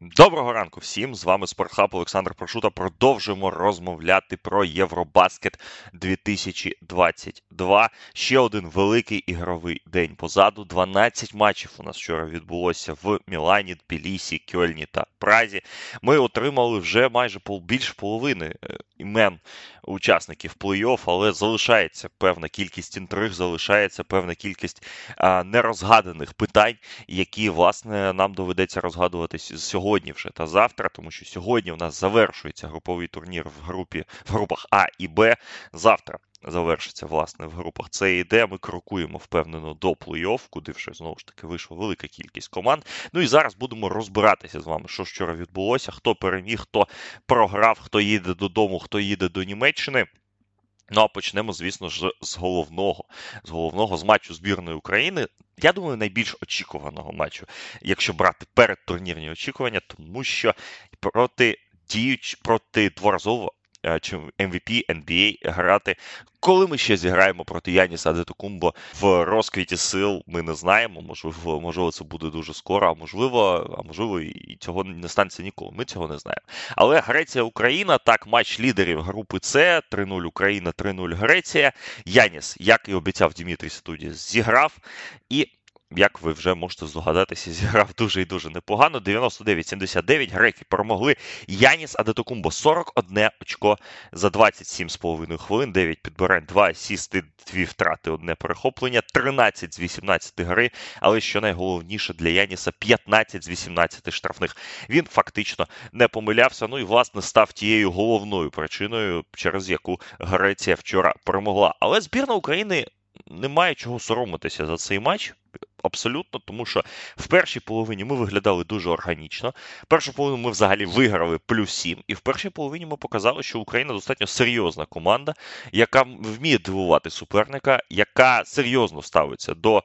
Доброго ранку всім! З вами Спортхаб Олександр Прошута. Продовжуємо розмовляти про Євробаскет 2022. Ще один великий ігровий день позаду. 12 матчів у нас вчора відбулося в Мілані, Тбілісі, Кьольні та Празі. Ми отримали вже майже більше половини е, імен учасників плей-офф, але залишається певна кількість інтриг, залишається певна кількість а, нерозгаданих питань, які власне нам доведеться розгадувати сьогодні вже та завтра, тому що сьогодні у нас завершується груповий турнір в групі в групах А і Б. Завтра. Завершиться, власне, в групах Це іде. Ми крокуємо впевнено до плей-офф, куди вже знову ж таки вийшла велика кількість команд. Ну і зараз будемо розбиратися з вами, що вчора відбулося, хто переміг, хто програв, хто їде додому, хто їде до Німеччини. Ну а почнемо, звісно ж, з головного з головного з матчу збірної України. Я думаю, найбільш очікуваного матчу, якщо брати передтурнірні очікування, тому що проти діюч проти дворазово чи MVP NBA грати. Коли ми ще зіграємо проти Яніса Адетокумбо в розквіті сил, ми не знаємо. Можливо, можливо, це буде дуже скоро, а можливо, а можливо, і цього не станеться ніколи. Ми цього не знаємо. Але Греція Україна так, матч лідерів групи С 3-0 Україна, 3-0 Греція. Яніс, як і обіцяв Дімітрій Студі, зіграв і як ви вже можете здогадатися, зіграв дуже і дуже непогано. 99-79 греки перемогли. Яніс Адетокумбо 41 очко за 27,5 хвилин, 9 підбирань, 2 асісти, 2 втрати, одне перехоплення, 13 з 18 гри. Але що найголовніше для Яніса 15 з 18 штрафних. Він фактично не помилявся. Ну і власне став тією головною причиною, через яку Греція вчора перемогла. Але збірна України немає чого соромитися за цей матч. Абсолютно, тому що в першій половині ми виглядали дуже органічно. Першу половину ми взагалі виграли плюс 7. І в першій половині ми показали, що Україна достатньо серйозна команда, яка вміє дивувати суперника, яка серйозно ставиться до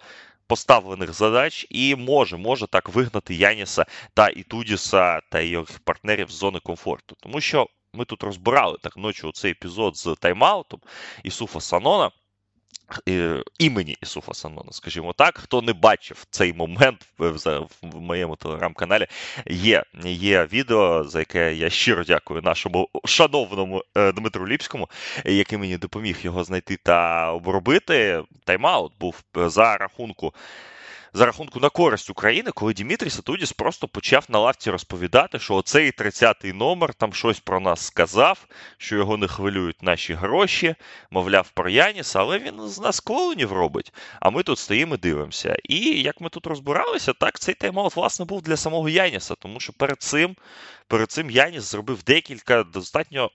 поставлених задач і може може так вигнати Яніса та Ітудіса та їх партнерів з зони комфорту. Тому що ми тут розбирали так ночі цей епізод з тайм-аутом Ісуфа Санона імені Ісуфа Санона, скажімо так. Хто не бачив цей момент в, моєму телеграм-каналі, є є відео, за яке я щиро дякую нашому шановному е, Дмитру Ліпському, який мені допоміг його знайти та обробити. Тайм-аут був за рахунку за рахунку на користь України, коли Дімітрій Сатудіс просто почав на лавці розповідати, що оцей 30-й номер там щось про нас сказав, що його не хвилюють наші гроші, мовляв, про Яніса, але він з нас клоунів робить. А ми тут стоїмо і дивимося. І як ми тут розбиралися, так цей тайм-аут, власне, був для самого Яніса, тому що перед цим, перед цим Яніс зробив декілька достатньо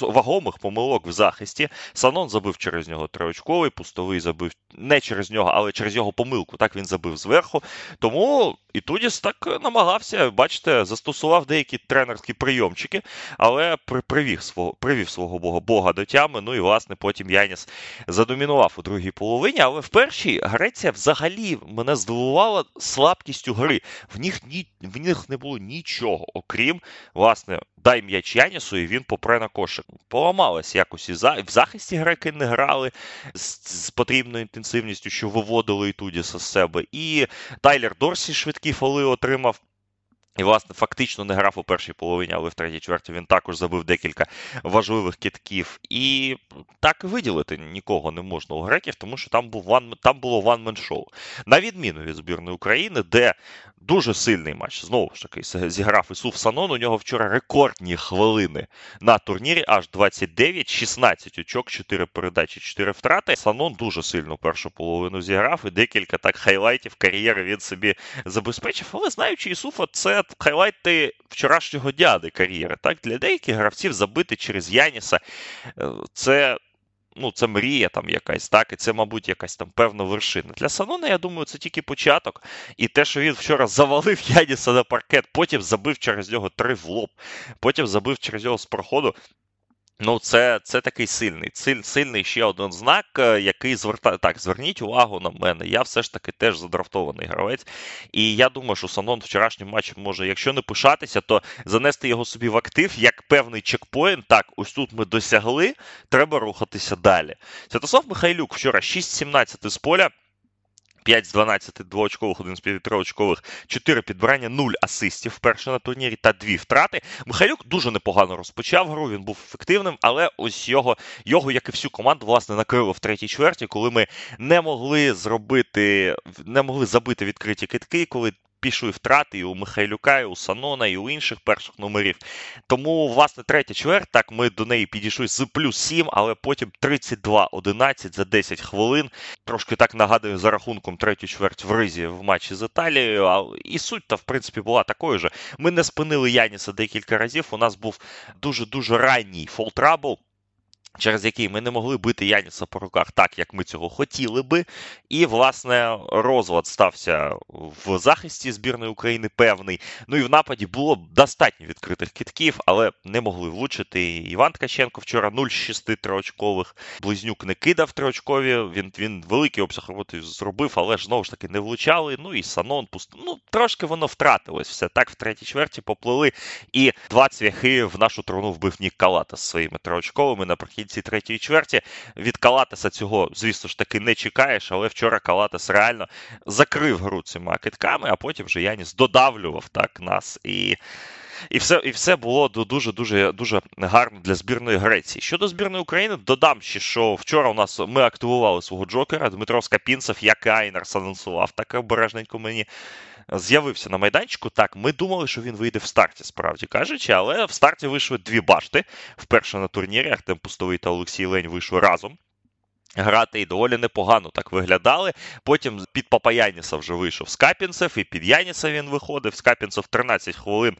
вагомих помилок в захисті. Санон забив через нього триочковий, пустовий забив не через нього, але через його помилку. Так він забив зверху. Тому і Тудіс так намагався, бачите, застосував деякі тренерські прийомчики, але привів свого привів свого бога бога до тями. Ну і власне потім Яніс задомінував у другій половині. Але в першій Греція взагалі мене здивувала слабкістю гри. В них ні в них не було нічого, окрім власне дай м'яч Янісу, і він попре на кошик. Поламалось якось і в захисті греки не грали з потрібною інтенсивністю, що виводили і Ітудіса з себе. І Тайлер Дорсі швидкі фоли отримав. І, власне, фактично не грав у першій половині, але в третій чверті він також забив декілька важливих китків. І так виділити нікого не можна у греків, тому що там був one, там було one-man-show. На відміну від збірної України, де дуже сильний матч, знову ж таки, зіграв Іссуф Санон. У нього вчора рекордні хвилини на турнірі, аж 29, 16 очок, 4 передачі, 4 втрати. Санон дуже сильно першу половину зіграв, і декілька так хайлайтів кар'єри він собі забезпечив. Але знаючи Ісуфа, це хайлайти вчорашнього дяди кар'єри. Так, Для деяких гравців забити через Яніса е, це. Ну, це мрія там якась, так, і це, мабуть, якась там певна вершина. Для Санона, я думаю, це тільки початок. І те, що він вчора завалив Яніса на паркет, потім забив через нього три в лоб, потім забив через нього з проходу. Ну, це це такий сильний, сильний ще один знак, е, який звертає. Так, зверніть увагу на мене. Я все ж таки теж задрафтований гравець. І я думаю, що Санон вчорашнім матчем може, якщо не пишатися, то занести його собі в актив як певний чекпоінт. Так, ось тут ми досягли, треба рухатися далі. Святослав Михайлюк вчора 6-17 з поля. 5 з 12 двоочкових, 1 з 5 очкових, 4 підбирання, 0 асистів вперше на турнірі та 2 втрати. Михайлюк дуже непогано розпочав гру, він був ефективним, але ось його, його як і всю команду, власне, накрило в третій чверті, коли ми не могли зробити, не могли забити відкриті китки, коли пішли втрати і у Михайлюка, і у Санона, і у інших перших номерів. Тому, власне, третя чверть, так ми до неї підійшли з плюс 7, але потім 32-11 за 10 хвилин. Трошки так нагадую за рахунком третю чверть в ризі в матчі з Італією. І суть, та в принципі, була такою ж. Ми не спинили Яніса декілька разів. У нас був дуже-дуже ранній фолтрабл через який ми не могли бити Яніса по руках так, як ми цього хотіли би. І, власне, розлад стався в захисті збірної України певний. Ну і в нападі було достатньо відкритих китків, але не могли влучити. Іван Ткаченко вчора 0 з 6 триочкових. Близнюк не кидав триочкові. Він він великий обсяг роботи зробив, але ж знову ж таки не влучали. Ну і Санон пустив. Ну, трошки воно втратилось. Все так в третій чверті поплили. І два цвяхи в нашу трону вбив Нік Калата з своїми триочковими наприкінці наприкінці третьої чверті. Від Калатеса цього, звісно ж таки, не чекаєш, але вчора Калатес реально закрив гру цими китками, а потім вже Яніс додавлював так нас. І і все і все було дуже дуже дуже гарно для збірної Греції. Щодо збірної України, додам ще, що вчора у нас ми активували свого Джокера. Дмитро Скапінцев, як і Айнерс анонсував, так обережненько мені з'явився на майданчику. Так, ми думали, що він вийде в старті, справді кажучи, але в старті вийшли дві башти. Вперше на турнірі Артем Пустовий та Олексій Лень вийшли разом. Грати і доволі непогано так виглядали. Потім під Папа Яніса вже вийшов Скапінцев, і під Яніса він виходив. Скапінцев 13 хвилин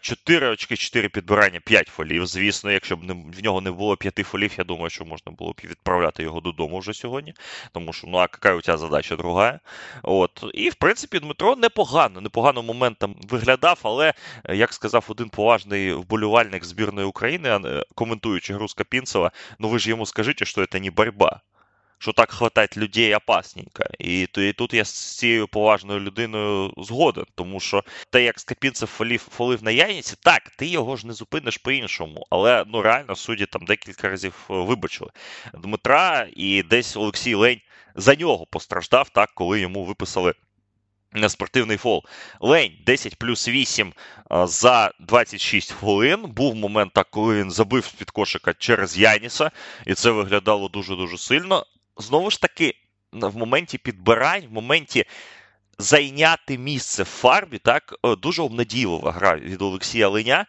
4 очки, 4 підбирання, 5 фолів. Звісно, якщо б в нього не було 5 фолів, я думаю, що можна було б відправляти його додому вже сьогодні. Тому що, ну, а яка у тебе задача друга? От. І, в принципі, Дмитро непогано, непогано моментом виглядав, але, як сказав один поважний вболівальник збірної України, коментуючи гру Скапінцева, ну ви ж йому скажіть, що це не боротьба що так хватать людей опасненько. І, і тут я з цією поважною людиною згоден, тому що те, як Скапінцев фолів, фолив на Яніці, так, ти його ж не зупиниш по-іншому. Але ну реально судді там декілька разів е, вибачили Дмитра, і десь Олексій Лень за нього постраждав, так, коли йому виписали. На спортивний фол. Лень 10 плюс 8 е, за 26 хвилин. Був момент, так, коли він забив з-під кошика через Яніса, і це виглядало дуже-дуже сильно знову ж таки, в моменті підбирань, в моменті зайняти місце в фарбі, так, е, дуже обнадійлива гра від Олексія Леня.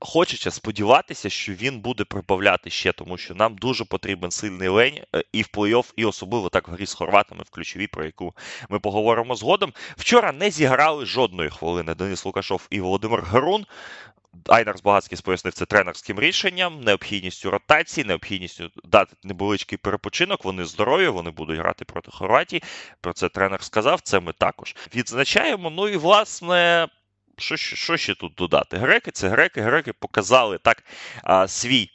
Хочеться сподіватися, що він буде прибавляти ще, тому що нам дуже потрібен сильний лень е, і в плей-офф, і особливо так в грі з хорватами в ключовій, про яку ми поговоримо згодом. Вчора не зіграли жодної хвилини Денис Лукашов і Володимир Гарун. Айнарс Багацький пояснив це тренерським рішенням, необхідністю ротації, необхідністю дати невеличкий перепочинок. Вони здорові, вони будуть грати проти Хорватії. Про це тренер сказав. Це ми також відзначаємо. Ну і власне. Що що ще тут додати? Греки це греки. Греки показали так а, свій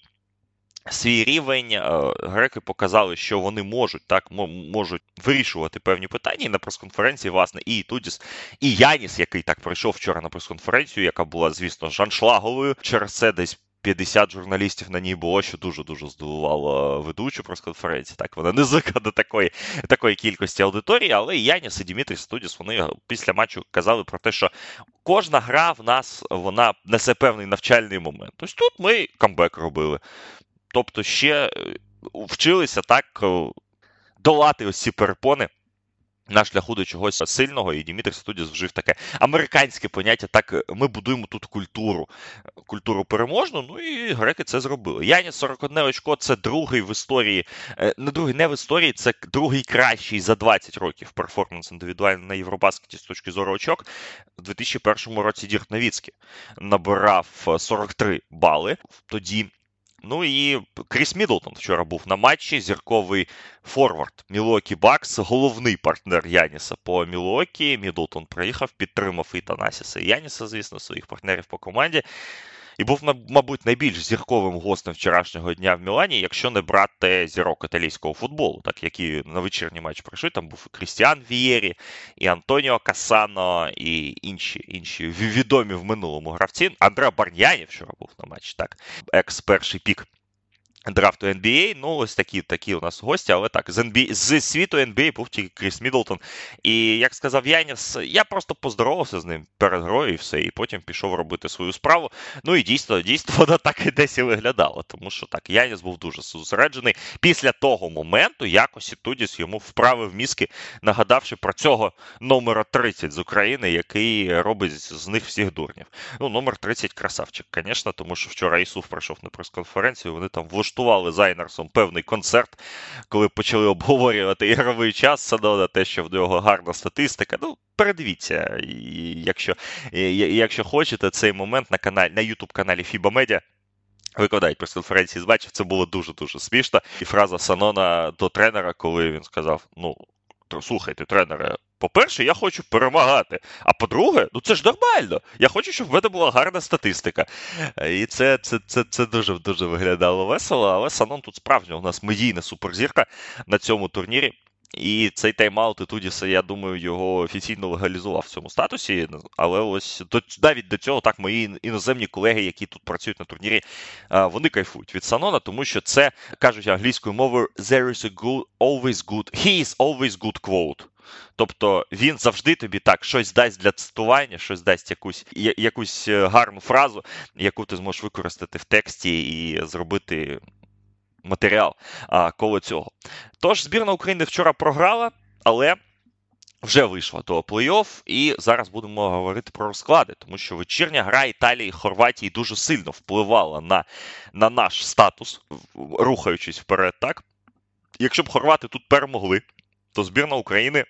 свій рівень. Е, греки показали, що вони можуть так можуть вирішувати певні питання і на прес-конференції, власне, і Тудіс, і Яніс, який так прийшов вчора на прес-конференцію, яка була, звісно, жаншлаговою. Через це десь. 50 журналістів на ній було, що дуже-дуже здивувало ведучу прес-конференції. Так, вона не звикла до такої такої кількості аудиторії, але і Яніс і Дімітрій Студіс вони після матчу казали про те, що кожна гра в нас вона несе певний навчальний момент. Ось тут ми камбек робили. Тобто ще е, вчилися так е, долати ось ці перепони. На шляху до чогось сильного, і Дімітр Студіс вжив таке американське поняття. Так е, ми будуємо тут культуру, культуру переможну. Ну і греки це зробили. Яніс 41 очко це другий в історії, не другий не в історії, це другий кращий за 20 років перформанс індивідуальний на Євробаскеті з точки зору очок. У 2001 році Дірк Новіцький набирав 43 бали. Тоді Ну і Кріс Мідлтон вчора був на матчі. Зірковий форвард Мілвокі Бакс, головний партнер Яніса по Мілвокі. Мідлтон приїхав, підтримав і Танасіса і Яніса, звісно, своїх партнерів по команді. І був, мабуть, найбільш зірковим гостем вчорашнього дня в Мілані, якщо не брати зірок італійського футболу, так які на вечірній матч прийшли. Там був і Крістіан Вієрі, і Антоніо Касано, і інші інші відомі в минулому гравці. Андреа Барняні вчора був на матчі, так, екс перший пік драфту NBA. Ну, ось такі такі у нас гості, але так, з NBA, з світу NBA був тільки Кріс Мідлтон. І як сказав Яніс, я просто поздоровався з ним перед грою і все, і потім пішов робити свою справу. Ну і дійсно, дійсно, вона так і десь і виглядала. Тому що так, Яніс був дуже зосереджений. Після того моменту якось Тудіс йому вправив мізки, нагадавши про цього номера 30 з України, який робить з них всіх дурнів. Ну, номер 30 красавчик, звісно, тому що вчора Ісуф прийшов на прес-конференцію, вони там влаштували влаштували Зайнерсом певний концерт, коли почали обговорювати ігровий час Садона, те, що в нього гарна статистика. Ну, передивіться, якщо якщо хочете, цей момент на каналі на youtube каналі FIBA Media Викладають прес-конференції з бачив, це було дуже-дуже смішно. І фраза Санона до тренера, коли він сказав: Ну, слухайте, тренере, по-перше, я хочу перемагати. А по-друге, ну це ж нормально. Я хочу, щоб в мене була гарна статистика. І це це, це, це дуже дуже виглядало весело, але Санон тут справжня у нас медійна суперзірка на цьому турнірі. І цей тайм-аут і Тудіса, я думаю, його офіційно легалізував в цьому статусі. Але ось до, навіть до цього так мої іноземні колеги, які тут працюють на турнірі, вони кайфують від Санона, тому що це кажуть англійською мовою there is a good, always good, he is always good quote. Тобто він завжди тобі так щось дасть для цитування, щось дасть якусь якусь е, гарну фразу, яку ти зможеш використати в тексті і зробити матеріал а, коло цього. Тож, збірна України вчора програла, але. Вже вийшла до плей-офф, і зараз будемо говорити про розклади, тому що вечірня гра Італії і Хорватії дуже сильно впливала на на наш статус, рухаючись вперед. так? Якщо б хорвати тут перемогли, то збірна України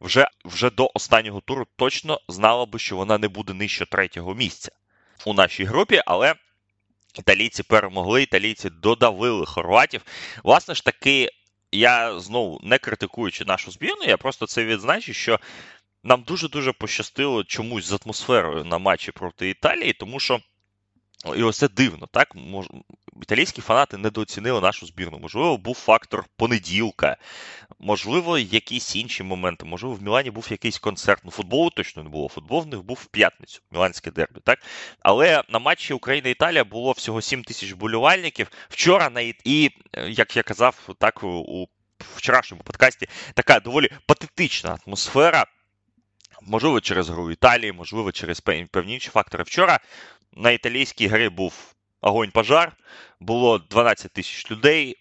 вже вже до останнього туру точно знала би, що вона не буде нижче третього місця у нашій групі, але італійці перемогли, італійці додавили хорватів. Власне ж таки, я знову не критикуючи нашу збірну, я просто це відзначу, що нам дуже-дуже пощастило чомусь з атмосферою на матчі проти Італії, тому що. І ось це дивно, так? Італійські фанати недооцінили нашу збірну. Можливо, був фактор понеділка, можливо, якісь інші моменти. Можливо, в Мілані був якийсь концерт. Ну, футболу точно не було. Футбол в них був в п'ятницю, міланське дербі. так? Але на матчі Україна-Італія було всього 7 тисяч болівальників. Вчора на і, як я казав, так у вчорашньому подкасті така доволі патетична атмосфера. Можливо, через гру Італії, можливо, через певні інші фактори. Вчора на італійській грі був огонь пожар, було 12 тисяч людей,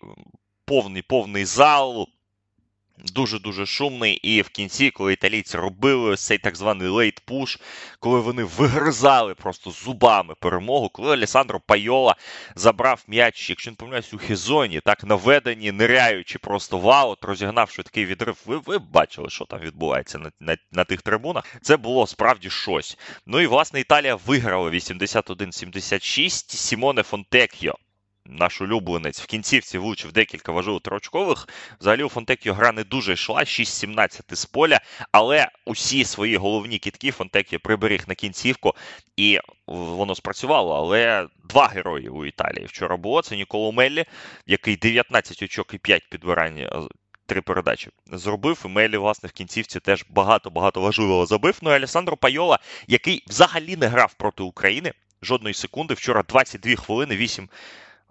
повний повний зал, дуже-дуже шумний. І в кінці, коли італійці робили цей так званий late push, коли вони вигризали просто зубами перемогу, коли Алессандро Пайола забрав м'яч, якщо не помиляюсь, у хізоні, так наведені, ниряючи просто в аут, розігнавши такий відрив, ви ви бачили, що там відбувається на, на, на тих трибунах. Це було справді щось. Ну і власне Італія виграла 81-76 Сімоне Фонтекьо наш улюбленець в кінцівці влучив декілька важливих трочкових. Взагалі у Фонтекіо гра не дуже йшла, 6-17 з поля, але усі свої головні кітки Фонтекіо приберіг на кінцівку, і воно спрацювало. Але два герої у Італії вчора було. Це Ніколо Меллі, який 19 очок і 5 підбирань. Е, три передачі зробив. І Мелі, власне, в кінцівці теж багато-багато важливого забив. Ну і Александро Пайола, який взагалі не грав проти України жодної секунди. Вчора 22 хвилини, 8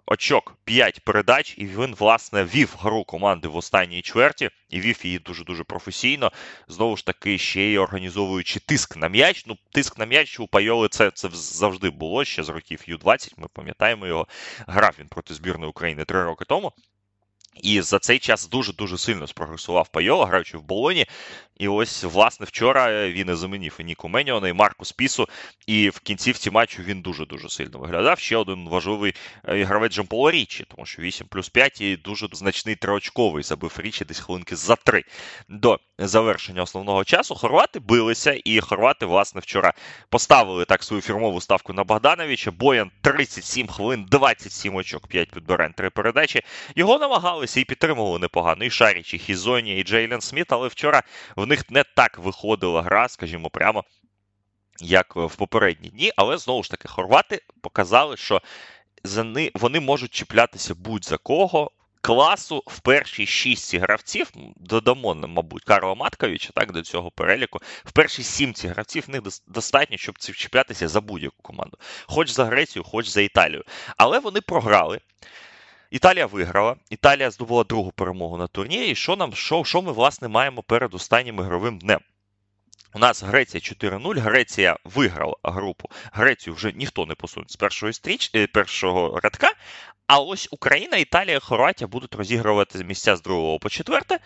очок 5 передач, і він, власне, вів гру команди в останній чверті і вів її дуже-дуже професійно. Знову ж таки, ще й організовуючи тиск на м'яч. Ну, тиск на м'яч у Пайоли це це завжди було ще з років Ю-20. Ми пам'ятаємо його. Грав він проти збірної України три роки тому. І за цей час дуже-дуже сильно спрогресував Пайола, граючи в болоні. І ось, власне, вчора він і замінив і Ніку Меніона, і Марку Спісу. І в кінцівці матчу він дуже-дуже сильно виглядав. Ще один важливий е, гравець Джампола Річі, тому що 8 плюс 5 і дуже значний триочковий забив Річі десь хвилинки за три до завершення основного часу. Хорвати билися, і хорвати, власне, вчора поставили так свою фірмову ставку на Богдановича. Боян 37 хвилин, 27 очок, 5 підбирань, 3 передачі. Його намагалися і підтримували непогано. І Шаріч, і Хізоні, і Джейлен Сміт, але вчора в них не так виходила гра, скажімо прямо, як в попередні дні. Але знову ж таки, хорвати показали, що вони можуть чіплятися будь-за кого. Класу в першій шістці гравців, додамо, мабуть, Карла Матковича так, до цього переліку. В першій сімці гравців в них достатньо, щоб чіплятися за будь-яку команду. Хоч за Грецію, хоч за Італію. Але вони програли. Італія виграла. Італія здобула другу перемогу на турнірі. І що нам, що, що ми, власне, маємо перед останнім ігровим днем? У нас Греція 4-0. Греція виграла групу. Грецію вже ніхто не посуне з першої стріч, е, першого рядка. А ось Україна, Італія, Хорватія будуть розігрувати місця з другого по четверте.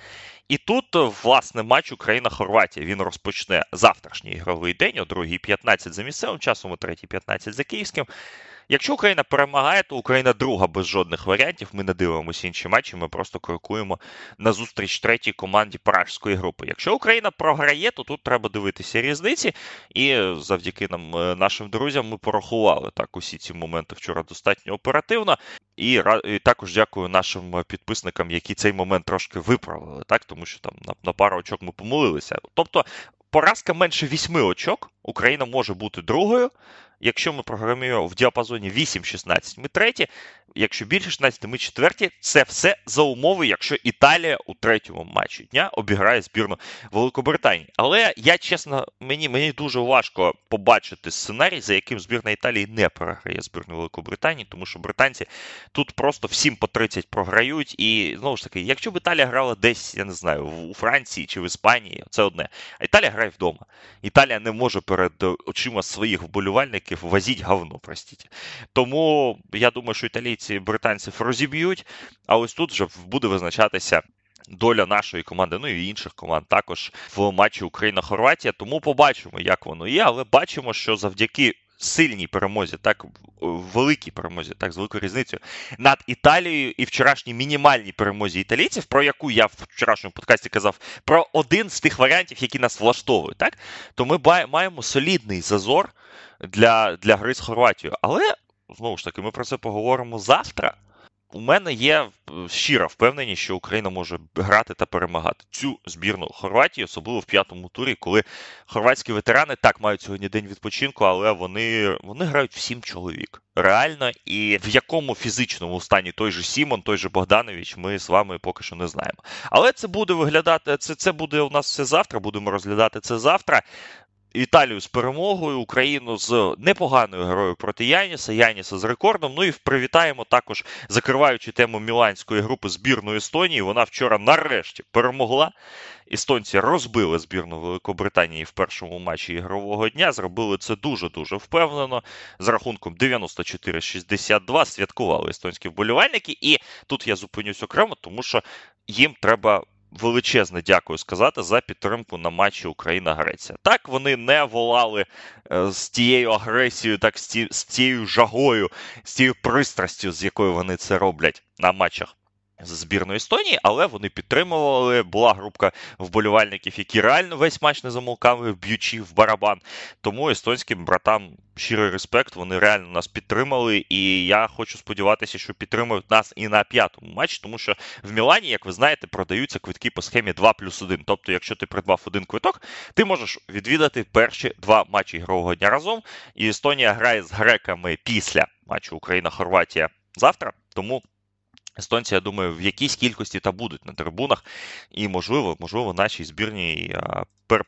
І тут, власне, матч Україна-Хорватія. Він розпочне завтрашній ігровий день о 2.15 за місцевим часом, о 3.15 за київським. Якщо Україна перемагає, то Україна друга без жодних варіантів. Ми не дивимося інші матчі, ми просто крокуємо на зустріч третій команді пражської групи. Якщо Україна програє, то тут треба дивитися різниці. І завдяки нам, е, нашим друзям, ми порахували так усі ці моменти вчора достатньо оперативно. І, і також дякую нашим підписникам, які цей момент трошки виправили, так тому що там на, на пару очок ми помилилися. Тобто. Поразка менше 8 очок, Україна може бути другою. Якщо ми програмуємо в діапазоні 8-16, ми треті. Якщо більше 16, ми четверті. Це все за умови, якщо Італія у третьому матчі дня обіграє збірну Великобританії. Але я чесно, мені мені дуже важко побачити сценарій, за яким збірна Італії не програє збірну Великобританії, тому що британці тут просто всім по 30 програють. І знову ж таки, якщо б Італія грала десь, я не знаю, у Франції чи в Іспанії, це одне. А Італія грає вдома. Італія не може перед очима своїх вболівальників возіть говно, простіть. Тому я думаю, що італійці британців розіб'ють, а ось тут вже буде визначатися. Доля нашої команди, ну і інших команд також в матчі Україна-Хорватія. Тому побачимо, як воно є, але бачимо, що завдяки сильній перемозі, так великій перемозі, так з великою різницею над Італією і вчорашній мінімальній перемозі італійців, про яку я в вчорашньому подкасті казав, про один з тих варіантів, які нас влаштовують, так то ми маємо солідний зазор для, для гри з Хорватією. Але знову ж таки, ми про це поговоримо завтра. У мене є е, щира впевненість, що Україна може грати та перемагати цю збірну Хорватії, особливо в п'ятому турі, коли хорватські ветерани так мають сьогодні день відпочинку, але вони вони грають в сім чоловік. Реально, і в якому фізичному стані той же Сімон, той же Богданович, ми з вами поки що не знаємо. Але це буде виглядати. Це це буде у нас все завтра. Будемо розглядати це завтра. Італію з перемогою, Україну з непоганою грою проти Яніса, Яніса з рекордом. Ну і привітаємо також, закриваючи тему Міланської групи збірної Естонії. Вона вчора нарешті перемогла. Естонці розбили збірну Великобританії в першому матчі ігрового дня. Зробили це дуже-дуже впевнено. З рахунком 94-62 святкували естонські вболівальники. І тут я зупинюсь окремо, тому що їм треба величезне дякую сказати за підтримку на матчі Україна-Греція. Так, вони не волали е, з тією агресією, так з, тією жагою, з тією пристрастю, з якою вони це роблять на матчах з збірної Естонії, але вони підтримували. Була групка вболівальників, які реально весь матч не замовкали, б'ючи в барабан. Тому естонським братам щирий респект, вони реально нас підтримали. І я хочу сподіватися, що підтримують нас і на п'ятому матчі, тому що в Мілані, як ви знаєте, продаються квитки по схемі 2 плюс 1. Тобто, якщо ти придбав один квиток, ти можеш відвідати перші два матчі ігрового дня разом. І Естонія грає з греками після матчу Україна-Хорватія завтра. Тому. Естонці, я думаю, в якійсь кількості та будуть на трибунах, і можливо, можливо, нашій збірній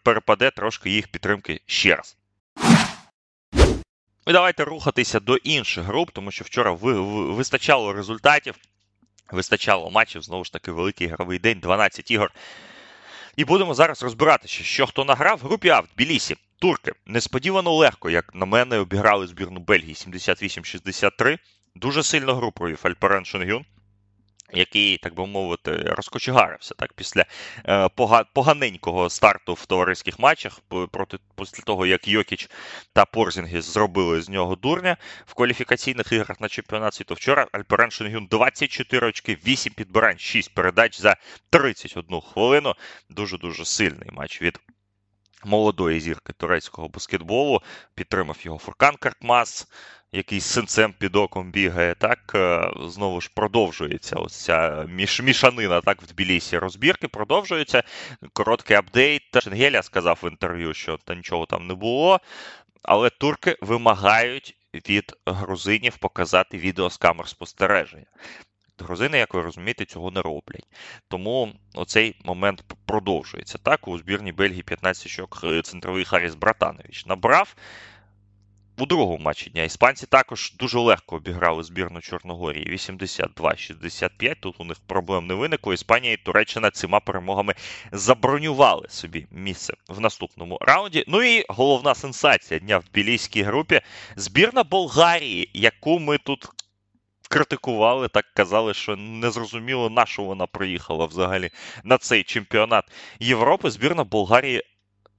перепаде трошки їх підтримки ще раз. І давайте рухатися до інших груп, тому що вчора вистачало результатів, вистачало матчів, знову ж таки, великий ігровий день, 12 ігор. І будемо зараз розбиратися, що хто награв в групі А в Тбілісі. Турки несподівано легко, як на мене, обіграли збірну Бельгії 78-63. Дуже сильно гру провів Альперен Шенгюн який, так би мовити, розкочегарився так після е, поганенького старту в товариських матчах проти після того, як Йокіч та Порзінгіс зробили з нього дурня в кваліфікаційних іграх на чемпіонат світу. Вчора Альперен Шенгюн 24 очки, 8 підбирань, 6 передач за 31 хвилину. Дуже дуже сильний матч від. Молодої зірки турецького баскетболу підтримав його Фуркан Каркмас якийсь синцем під оком бігає, так е, знову ж продовжується ось ця міш, мішанина так в Тбілісі розбірки. Продовжується. Короткий апдейт. Шенгеля сказав в інтерв'ю, що та нічого там не було. Але турки вимагають від грузинів показати відео з камер спостереження. Грузини, як ви розумієте, цього не роблять. Тому оцей момент продовжується. Так, у збірній Бельгії 15 щок е, центровий Харіс Братанович набрав у другому матчі дня. Іспанці також дуже легко обіграли збірну Чорногорії. 82-65. Тут у них проблем не виникло. Іспанія і Туреччина цими перемогами забронювали собі місце в наступному раунді. Ну і головна сенсація дня в білійській групі збірна Болгарії, яку ми тут. Критикували, так казали, що незрозуміло, на що вона приїхала взагалі на цей чемпіонат Європи. Збірна Болгарії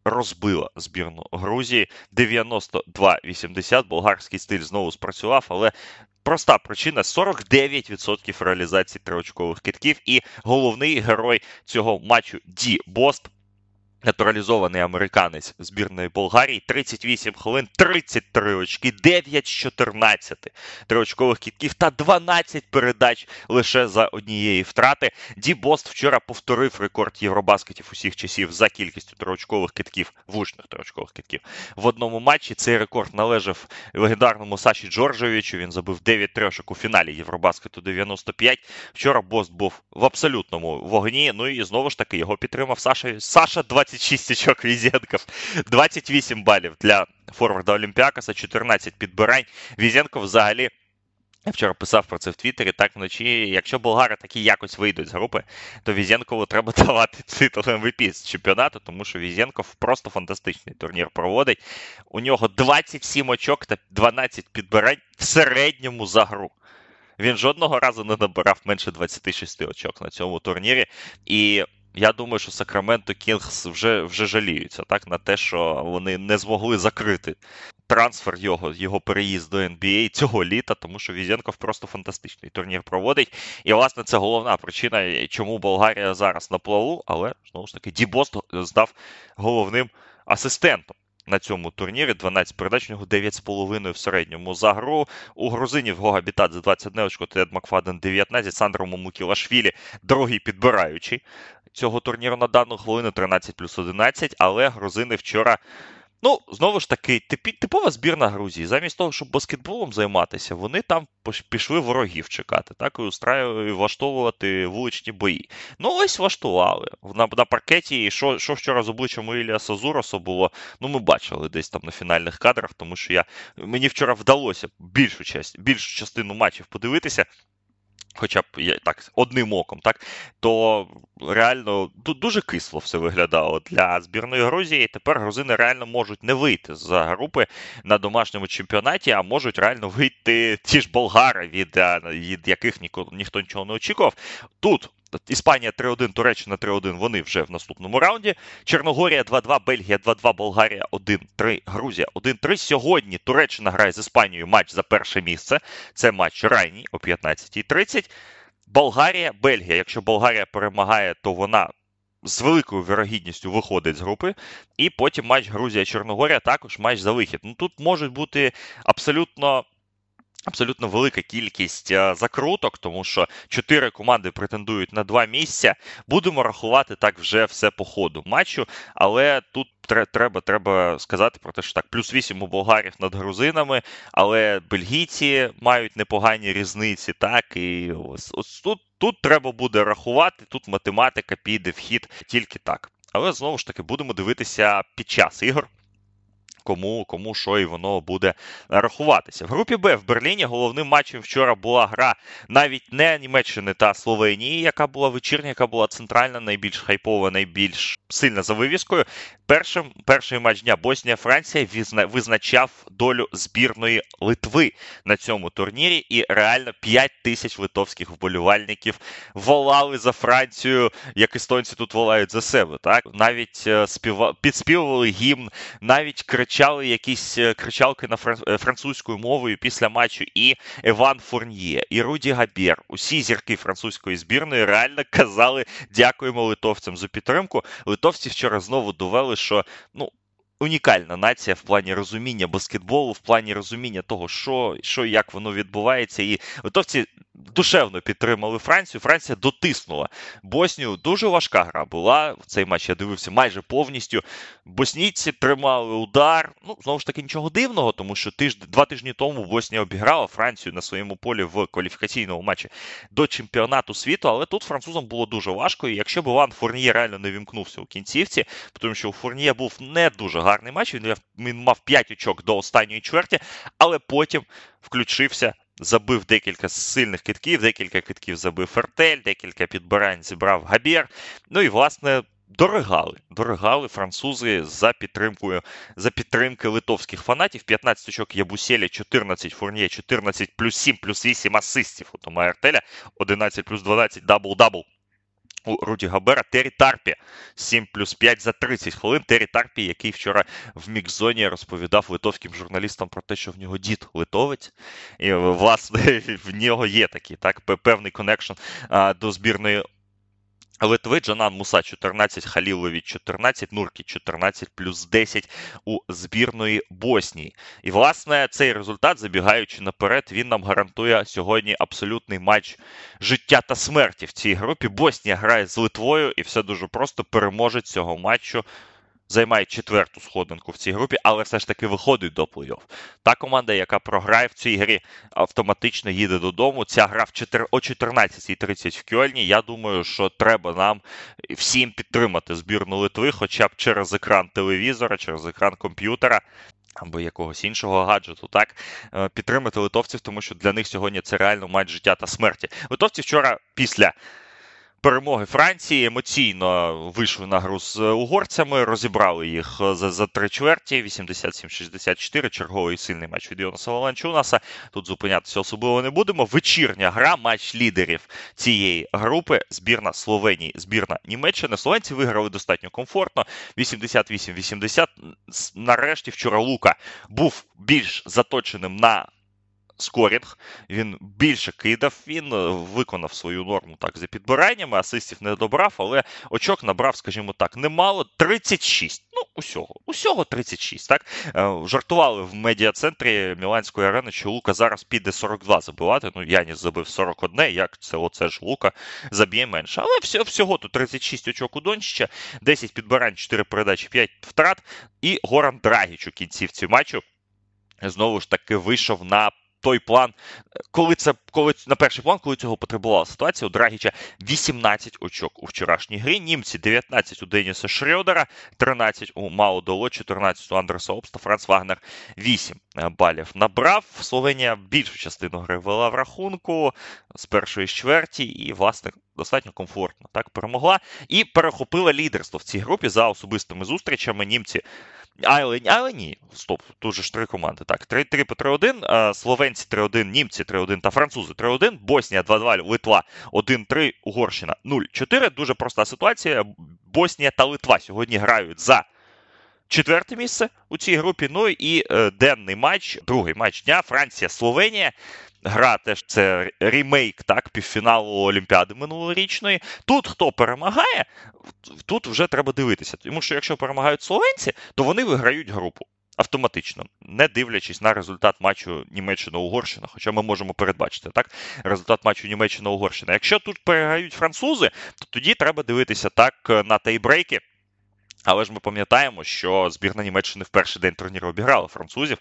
розбила збірну Грузії 92-80. Болгарський стиль знову спрацював, але проста причина: 49% реалізації триочкових китків. І головний герой цього матчу Ді Бост Натуралізований американець збірної Болгарії 38 хвилин, 33 очки, 9 з 14 триочкових кітків та 12 передач лише за однієї втрати. Ді Бост вчора повторив рекорд Євробаскетів усіх часів за кількістю триочкових китків, влучних триочкових китків в одному матчі. Цей рекорд належав легендарному Саші Джорджевичу. Він забив 9 трешок у фіналі Євробаскету 95. Вчора Бост був в абсолютному вогні. Ну і знову ж таки його підтримав Саша Саша 20 26 очок Візенков, 28 балів для форварда Олімпіакоса, 14 підбирань. Візенков взагалі. Я вчора писав про це в Твіттері, так вночі. Якщо болгари такі якось вийдуть з групи, то Візенкову треба давати титул МВП з чемпіонату, тому що Візенков просто фантастичний турнір проводить. У нього 27 очок та 12 підбирань в середньому за гру. Він жодного разу не набирав менше 26 очок на цьому турнірі. І я думаю, що Сакраменто Кінгс вже вже жаліються так, на те, що вони не змогли закрити трансфер його його переїзд до NBA цього літа, тому що Візенков просто фантастичний турнір проводить. І, власне, це головна причина, чому Болгарія зараз на плаву, але знову ж таки Дібост здав головним асистентом. На цьому турнірі 12 передач, у нього 9,5 в середньому за гру. У грузинів Гога Бітадзе 21 очко, Тед Макфаден 19, Сандро Момукілашвілі, другий підбираючий цього турніру на дану хвилину 13 плюс 11, але грузини вчора. Ну, знову ж таки, типова збірна Грузії. Замість того, щоб баскетболом займатися, вони там пішли ворогів чекати, так і устраювати, влаштовувати вуличні бої. Ну, ось влаштували. На на паркеті, і що що вчора з обличчям Ілія Сазуросу було, ну ми бачили десь там на фінальних кадрах, тому що я мені вчора вдалося більшу часть, більшу частину матчів подивитися хоча б так, одним оком, так, то реально дуже кисло все виглядало для збірної Грузії. Тепер грузини реально можуть не вийти з групи на домашньому чемпіонаті, а можуть реально вийти ті ж болгари, від, від яких ніхто нічого не очікував. Тут Іспанія 3-1, Туреччина 3-1, вони вже в наступному раунді. Чорногорія 2-2, Бельгія 2-2, Болгарія 1-3, Грузія 1-3. Сьогодні Туреччина грає з Іспанією матч за перше місце. Це матч ранній о 15.30. Болгарія, Бельгія. Якщо Болгарія перемагає, то вона з великою вірогідністю виходить з групи. І потім матч Грузія-Чорногорія також матч за вихід. Ну тут можуть бути абсолютно Абсолютно велика кількість е, закруток, тому що чотири команди претендують на два місця. Будемо рахувати так вже все по ходу матчу. Але тут треба треба сказати про те, що так, плюс вісім у болгарів над грузинами, але бельгійці мають непогані різниці. Так і ось, ось тут, тут треба буде рахувати. Тут математика піде в хід тільки так. Але знову ж таки будемо дивитися під час ігор кому кому що і воно буде рахуватися. В групі Б в Берліні головним матчем вчора була гра навіть не Німеччини та Словенії, яка була вечірня, яка була центральна, найбільш хайпова, найбільш сильна за вивіскою. Першим перший матч дня Боснія-Франція визначав долю збірної Литви на цьому турнірі, і реально 5 тисяч литовських вболівальників волали за Францію, як естонці тут волають за себе. Так навіть е, співа підспівували гімн, навіть кричали якісь е, кричалки на е, французькою мовою після матчу. І Еван Фурньє, і Руді Габєр, усі зірки французької збірної реально казали дякуємо литовцям за підтримку. Литовці вчора знову довели що ну. Унікальна нація в плані розуміння баскетболу, в плані розуміння того, що що і як воно відбувається. І литовці душевно підтримали Францію. Франція дотиснула Боснію. Дуже важка гра була. В цей матч я дивився майже повністю. Боснійці тримали удар. Ну, знову ж таки, нічого дивного, тому що тиж... два тижні тому Боснія обіграла Францію на своєму полі в кваліфікаційному матчі до чемпіонату світу. Але тут французам було дуже важко. І якщо б Іван Фурніє реально не вімкнувся у кінцівці, тому що у Фурніє був не дуже гарний матч. Він, він мав 5 очок до останньої чверті, але потім включився забив декілька сильних китків, декілька китків забив Фертель, декілька підбирань зібрав Габєр. Ну і, власне, дотягли. Дотягли французи за підтримкою за підтримки литовських фанатів. 15 очок Ябуселя, 14 Фурніє, 14 плюс 7, плюс 8 асистів у Тома Ертеля, 11 плюс 12 дабл-дабл у Руді Гобера Террі Тарпі 7 плюс 5 за 30 хвилин. Террі Тарпі, який вчора в мікзоні розповідав литовським журналістам про те, що в нього дід литовець, і власне в нього є такий так певний connection до збірної Литви Джанан Муса 14, Халілові 14, Нуркі 14 плюс 10 у збірної Боснії. І, власне, цей результат, забігаючи наперед, він нам гарантує сьогодні абсолютний матч життя та смерті в цій групі. Боснія грає з Литвою, і все дуже просто переможець цього матчу займає четверту сходинку в цій групі, але все ж таки виходить до плей-офф. Та команда, яка програє в цій грі, автоматично їде додому. Ця гра в 4, о 14.30 в Кьольні. Я думаю, що треба нам всім підтримати збірну Литви, хоча б через екран телевізора, через екран комп'ютера. Або якогось іншого гаджету, так е, підтримати литовців, тому що для них сьогодні це реально матч життя та смерті. Литовці вчора після перемоги Франції емоційно вийшли на гру з угорцями, розібрали їх за за три чверті. 87-64, черговий сильний матч від Йонаса Валанчунаса. Тут зупинятися особливо не будемо. Вечірня гра, матч лідерів цієї групи. Збірна Словенії, збірна Німеччини. Словенці виграли достатньо комфортно. 88-80. Нарешті вчора Лука був більш заточеним на скорінг. Він більше кидав, він е, виконав свою норму так за підбираннями, асистів не добрав, але очок набрав, скажімо так, немало 36. Ну, усього, усього 36. так? Е, жартували в медіа-центрі Міланської арени, що Лука зараз піде 42 забивати. Ну, Яніс забив 41, як це оце ж Лука заб'є менше. Але всього, тут 36 очок у Дончича, 10 підбирань, 4 передачі, 5 втрат. І Горан Драгіч у кінцівці матчу. Знову ж таки вийшов на той план, коли це коли на перший план, коли цього потребувала ситуація, у Драгіча 18 очок у вчорашній грі. Німці 19 у Деніса Шредера, 13 у Маодо Ло, 14 у Андреаса Обста, Франц Вагнер 8 балів набрав. Словенія більшу частину гри вела в рахунку з першої чверті, і, власне, достатньо комфортно так перемогла і перехопила лідерство в цій групі за особистими зустрічами. Німці але, але ні, стоп, тут же ж три команди. Так, 3-3 по 3-1, Словенці 3-1, німці 3-1 та французи 3-1, Боснія 2-2, Литва 1-3, Угорщина 0-4. Дуже проста ситуація. Боснія та Литва сьогодні грають за четверте місце у цій групі. Ну і е, денний матч, другий матч дня Франція-Словенія. Гра теж це ремейк так, півфіналу Олімпіади минулорічної. Тут хто перемагає, тут вже треба дивитися. Тому що якщо перемагають словенці, то вони виграють групу автоматично, не дивлячись на результат матчу Німеччина-Угорщина. Хоча ми можемо передбачити так, результат матчу Німеччина-Угорщина. Якщо тут переграють французи, то тоді треба дивитися так на тайбрейки. Але ж ми пам'ятаємо, що збірна Німеччини в перший день турніру обіграла французів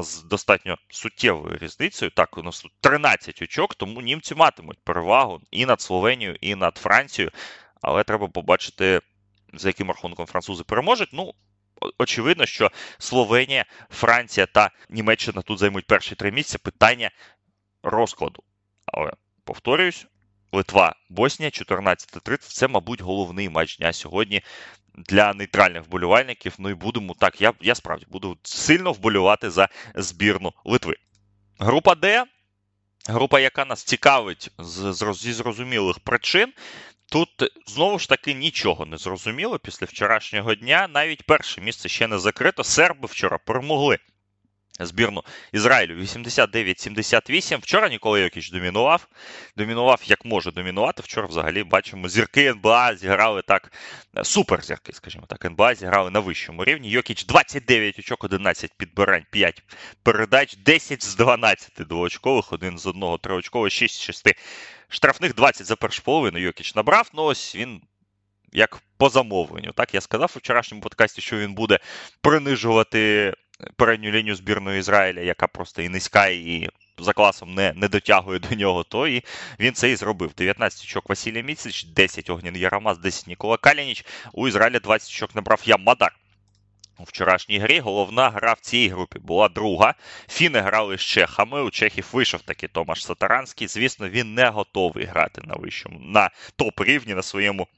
з достатньо суттєвою різницею. Так, у нас тут 13 очок, тому німці матимуть перевагу і над Словенією, і над Францією. Але треба побачити, за яким рахунком французи переможуть. Ну, очевидно, що Словенія, Франція та Німеччина тут займуть перші три місця. Питання розкладу. Але повторююсь. Литва, Боснія, 14.30. Це, мабуть, головний матч дня сьогодні для нейтральних вболівальників. Ну і будемо так. Я я справді буду сильно вболювати за збірну Литви. Група Д. Група, яка нас цікавить зі зрозумілих причин. Тут знову ж таки нічого не зрозуміло після вчорашнього дня. Навіть перше місце ще не закрито. Серби вчора перемогли збірну Ізраїлю 89-78. Вчора Нікола Йокіч домінував. Домінував, як може домінувати. Вчора взагалі бачимо, зірки НБА зіграли так, е, супер зірки, скажімо так, НБА зіграли на вищому рівні. Йокіч 29 очок, 11 підбирань, 5 передач, 10 з 12 двоочкових, один з одного триочкового, 6 з 6 штрафних 20 за першу половину Йокіч набрав. Ну ось він. Як по замовленню, так я сказав у вчорашньому подкасті, що він буде принижувати передню лінію збірної Ізраїля, яка просто і низька, і за класом не не дотягує до нього, то і він це і зробив. 19 очок Василій Міцич, 10 Огнін Ярамаз, 10 Нікола Калініч. У Ізраїля 20 очок набрав Ямадар. У вчорашній грі головна гра в цій групі була друга. Фіни грали з чехами. У Чехів вийшов таки Томаш Сатаранський. Звісно, він не готовий грати на вищому на топ рівні на своєму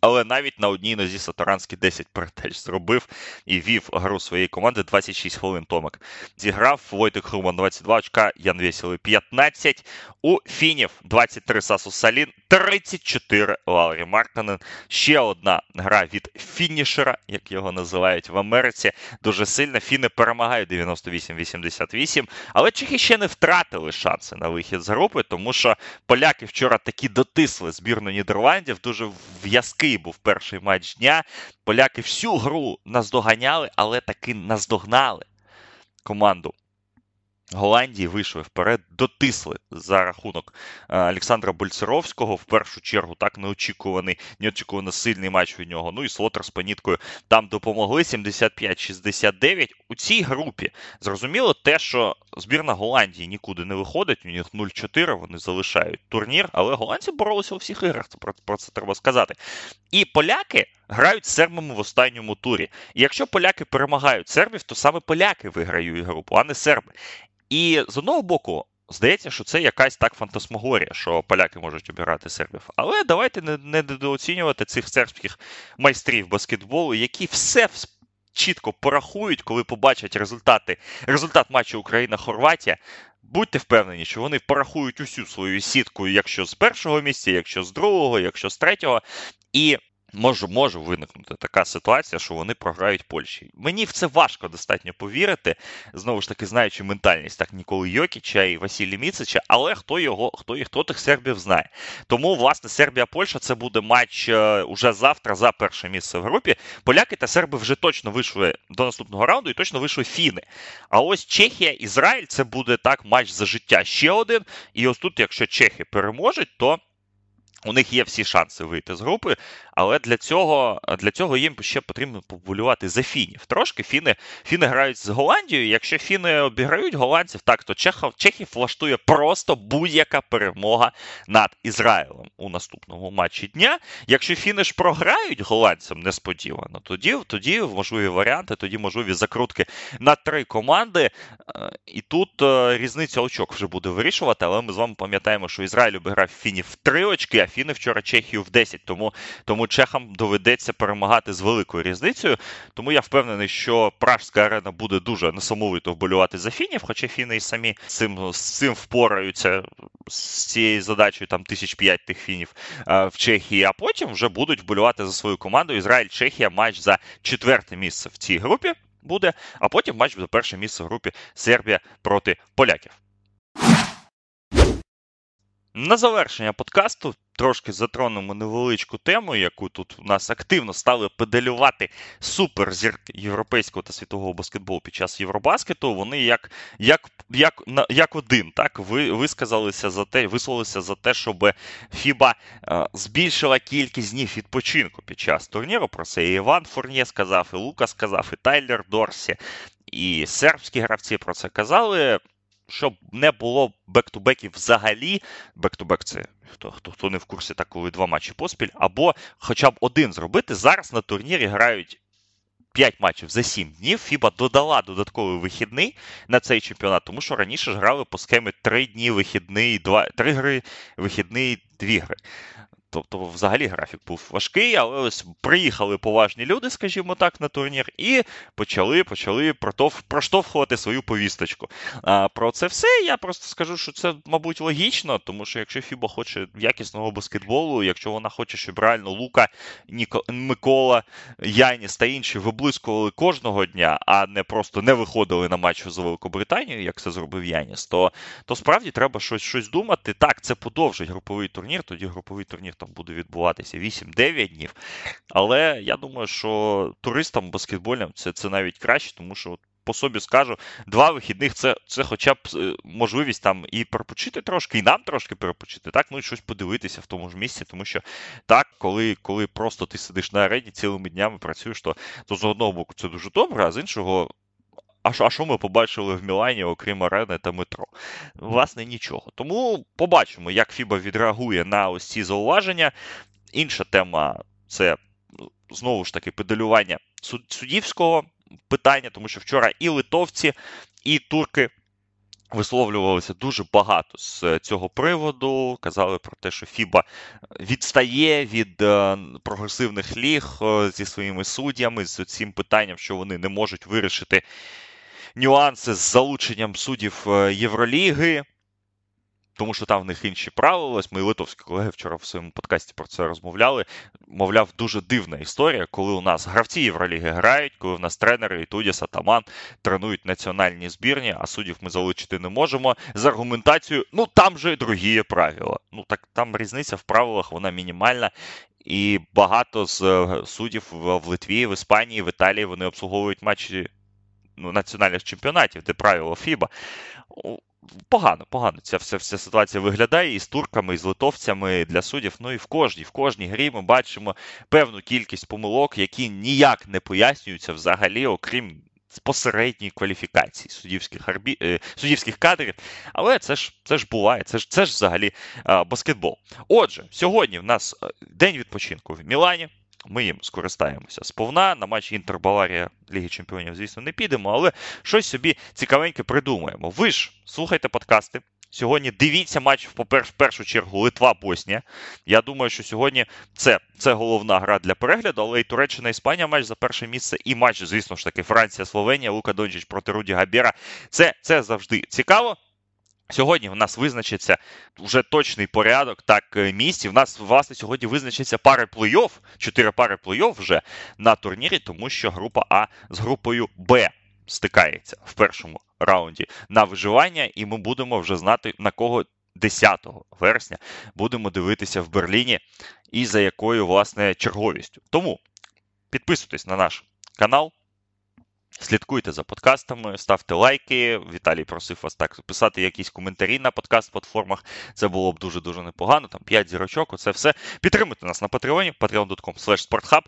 але навіть на одній нозі Сатаранський 10 передач зробив і вів гру своєї команди 26 хвилин Томик. Зіграв Войтик Хруман 22 очка, Ян Весілий 15. У Фінів 23 Сасу Салін, 34 Лаурі Мартинен. Ще одна гра від фінішера, як його називають в Америці. Дуже сильно. Фіни перемагають 98-88. Але чехи ще не втратили шанси на вихід з групи, тому що поляки вчора таки дотисли збірну Нідерландів. Дуже в'язкий був перший матч дня. Поляки всю гру наздоганяли, але таки наздогнали команду Голландії вийшли вперед, дотисли за рахунок е, Олександра Больцеровського. В першу чергу так неочікуваний, неочікувано сильний матч від нього. Ну і Слотер з Паніткою там допомогли. 75-69. У цій групі зрозуміло те, що збірна Голландії нікуди не виходить. У них 0-4, вони залишають турнір, але голландці боролися у всіх іграх. Це про, це треба сказати. І поляки. Грають з сербами в останньому турі. І якщо поляки перемагають сербів, то саме поляки виграють групу, а не серби. І з одного боку, здається, що це якась так фантасмагорія, що поляки можуть обирати сербів. Але давайте не недооцінювати цих сербських майстрів баскетболу, які все чітко порахують, коли побачать результати, результат матчу Україна-Хорватія. Будьте впевнені, що вони порахують усю свою сітку, якщо з першого місця, якщо з другого, якщо з третього. І може може виникнути така ситуація, що вони програють Польщі. Мені в це важко достатньо повірити. Знову ж таки, знаючи ментальність так ніколи Йокіча і Василі Міцича, але хто його, хто і хто тих сербів знає. Тому, власне, Сербія-Польща це буде матч е, уже завтра за перше місце в групі. Поляки та серби вже точно вийшли до наступного раунду і точно вийшли фіни. А ось Чехія, Ізраїль це буде так матч за життя ще один. І ось тут, якщо Чехи переможуть, то. У них є всі шанси вийти з групи, але для цього для цього їм ще потрібно поболювати за фінів. Трошки фіни фіни грають з Голландією. Якщо фіни обіграють голландців, так то Чехов, Чехів влаштує просто будь-яка перемога над Ізраїлем у наступному матчі дня. Якщо фіни ж програють голландцям несподівано, тоді тоді можливі варіанти, тоді можливі закрутки на три команди. Е, і тут е, різниця очок вже буде вирішувати, але ми з вами пам'ятаємо, що Ізраїль обіграв фінів в три очки. Афіни вчора Чехію в 10, тому тому чехам доведеться перемагати з великою різницею. Тому я впевнений, що Пражська арена буде дуже несамовито вболювати за фінів, хоча фіни і самі цим з цим впораються з цією задачею там тисяч п'ять тих фінів а, в Чехії, а потім вже будуть вболювати за свою команду. Ізраїль-Чехія матч за четверте місце в цій групі буде, а потім матч за перше місце в групі Сербія проти поляків. На завершення подкасту трошки затронемо невеличку тему, яку тут у нас активно стали педалювати суперзірки європейського та світового баскетболу під час Євробаскету. Вони як як, як, як один так ви висказалися за те, висловилися за те, щоб Фіба е, збільшила кількість днів відпочинку під час турніру. Про це і Іван Фурнє сказав, і Лука сказав, і Тайлер Дорсі. І сербські гравці про це казали щоб не було бек-ту-беків взагалі. Бек-ту-бек це хто хто, хто не в курсі, так коли два матчі поспіль, або хоча б один зробити. Зараз на турнірі грають 5 матчів за 7 днів. Фіба додала додатковий вихідний на цей чемпіонат, тому що раніше ж грали по схемі 3 дні вихідний, 2, 3 гри, вихідний, 2 гри. Тобто, взагалі, графік був важкий, але ось приїхали поважні люди, скажімо так, на турнір, і почали почали проштовхувати свою повісточку. А Про це все я просто скажу, що це, мабуть, логічно, тому що якщо Фіба хоче якісного баскетболу, якщо вона хоче, щоб реально Лука, Ніко, Микола, Яніс та інші виблискували кожного дня, а не просто не виходили на матч за Великобританію, як це зробив Яніс, то то справді треба щось щось думати. Так, це подовжить груповий турнір, тоді груповий турнір там буде відбуватися 8-9 днів. Але я думаю, що туристам баскетбольним це це навіть краще, тому що от по собі скажу, два вихідних це це хоча б е, можливість там і перепочити трошки, і нам трошки перепочити, так, ну і щось подивитися в тому ж місці, тому що так, коли коли просто ти сидиш на арені цілими днями працюєш, то, то з одного боку це дуже добре, а з іншого. А що а що ми побачили в Мілані, окрім арени та метро? Власне, нічого. Тому побачимо, як Фіба відреагує на ось ці зауваження. Інша тема це знову ж таки педалювання суддівського питання, тому що вчора і литовці, і турки. Висловлювалися дуже багато з цього приводу. Казали про те, що Фіба відстає від е, прогресивних ліг е, зі своїми суддями, з цим питанням, що вони не можуть вирішити нюанси з залученням суддів е, Євроліги тому що там в них інші правила. Ось мої литовські колеги вчора в своєму подкасті про це розмовляли. Мовляв, дуже дивна історія, коли у нас гравці Євроліги грають, коли в нас тренери і Тудіс, Атаман тренують національні збірні, а суддів ми залучити не можемо. З аргументацією, ну там же другі правила. Ну так там різниця в правилах, вона мінімальна. І багато з е, суддів в Литві, в Іспанії, в Італії вони обслуговують матчі ну, національних чемпіонатів, де правило Фіба. Погано, погано ця вся вся ситуація виглядає і з турками, і з литовцями для суддів. Ну і в кожній в кожній грі ми бачимо певну кількість помилок, які ніяк не пояснюються взагалі, окрім посередньої кваліфікації суддівських арбі... Е, суддівських кадрів. Але це ж це ж буває, це ж це ж взагалі а, баскетбол. Отже, сьогодні в нас е, день відпочинку в Мілані. Ми їм скористаємося сповна. На матч Інтер Баварія Ліги Чемпіонів, звісно, не підемо, але щось собі цікавеньке придумаємо. Ви ж слухайте подкасти. Сьогодні дивіться матч в першу чергу Литва-Боснія. Я думаю, що сьогодні це це головна гра для перегляду, але і Туреччина Іспанія матч за перше місце, і матч, звісно ж таки, Франція-Словенія, Лука Дончич проти Руді Габєра. Це, Це завжди цікаво. Сьогодні в нас визначиться вже точний порядок так е, місць. В нас, власне, сьогодні визначиться пари плей-офф, чотири пари плей-офф вже на турнірі, тому що група А з групою Б стикається в першому раунді на виживання, і ми будемо вже знати, на кого 10 вересня будемо дивитися в Берліні і за якою, власне, черговістю. Тому підписуйтесь на наш канал. Слідкуйте за подкастами, ставте лайки. Віталій просив вас так писати якісь коментарі на подкаст-платформах. Це було б дуже-дуже непогано. Там 5 зірочок, оце все. Підтримуйте нас на Патреоні, patreon.com.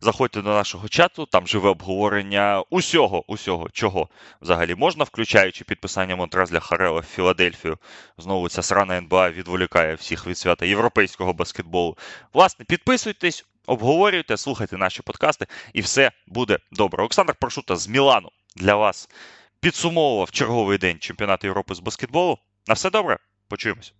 Заходьте до нашого чату, там живе обговорення усього, усього, чого взагалі можна, включаючи підписання Монтраз для Харела в Філадельфію. Знову ця срана НБА відволікає всіх від свята європейського баскетболу. Власне, підписуйтесь, обговорюйте, слухайте наші подкасти, і все буде добре. Олександр Прошута з Мілану для вас підсумовував черговий день чемпіонату Європи з баскетболу. На все добре, почуємось.